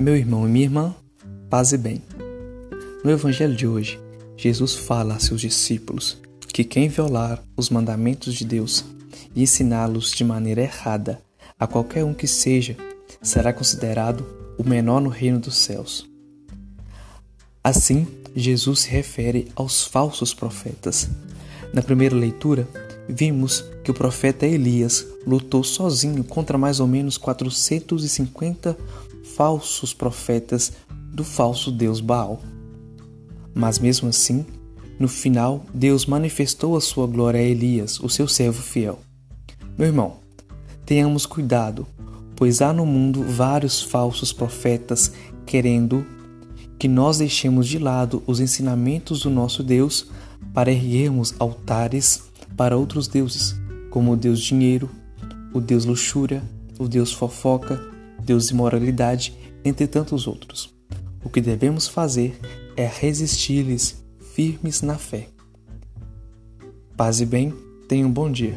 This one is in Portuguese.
Meu irmão e minha irmã, paz e bem. No Evangelho de hoje, Jesus fala a seus discípulos que quem violar os mandamentos de Deus e ensiná-los de maneira errada a qualquer um que seja, será considerado o menor no reino dos céus. Assim, Jesus se refere aos falsos profetas. Na primeira leitura, vimos que o profeta Elias lutou sozinho contra mais ou menos 450 falsos profetas do falso deus Baal. Mas mesmo assim, no final, Deus manifestou a sua glória a Elias, o seu servo fiel. Meu irmão, tenhamos cuidado, pois há no mundo vários falsos profetas querendo que nós deixemos de lado os ensinamentos do nosso Deus para erguermos altares para outros deuses, como o Deus dinheiro, o Deus luxúria, o Deus fofoca, Deus imoralidade, entre tantos outros. O que devemos fazer é resistir-lhes firmes na fé. Paz e bem, tenha um bom dia.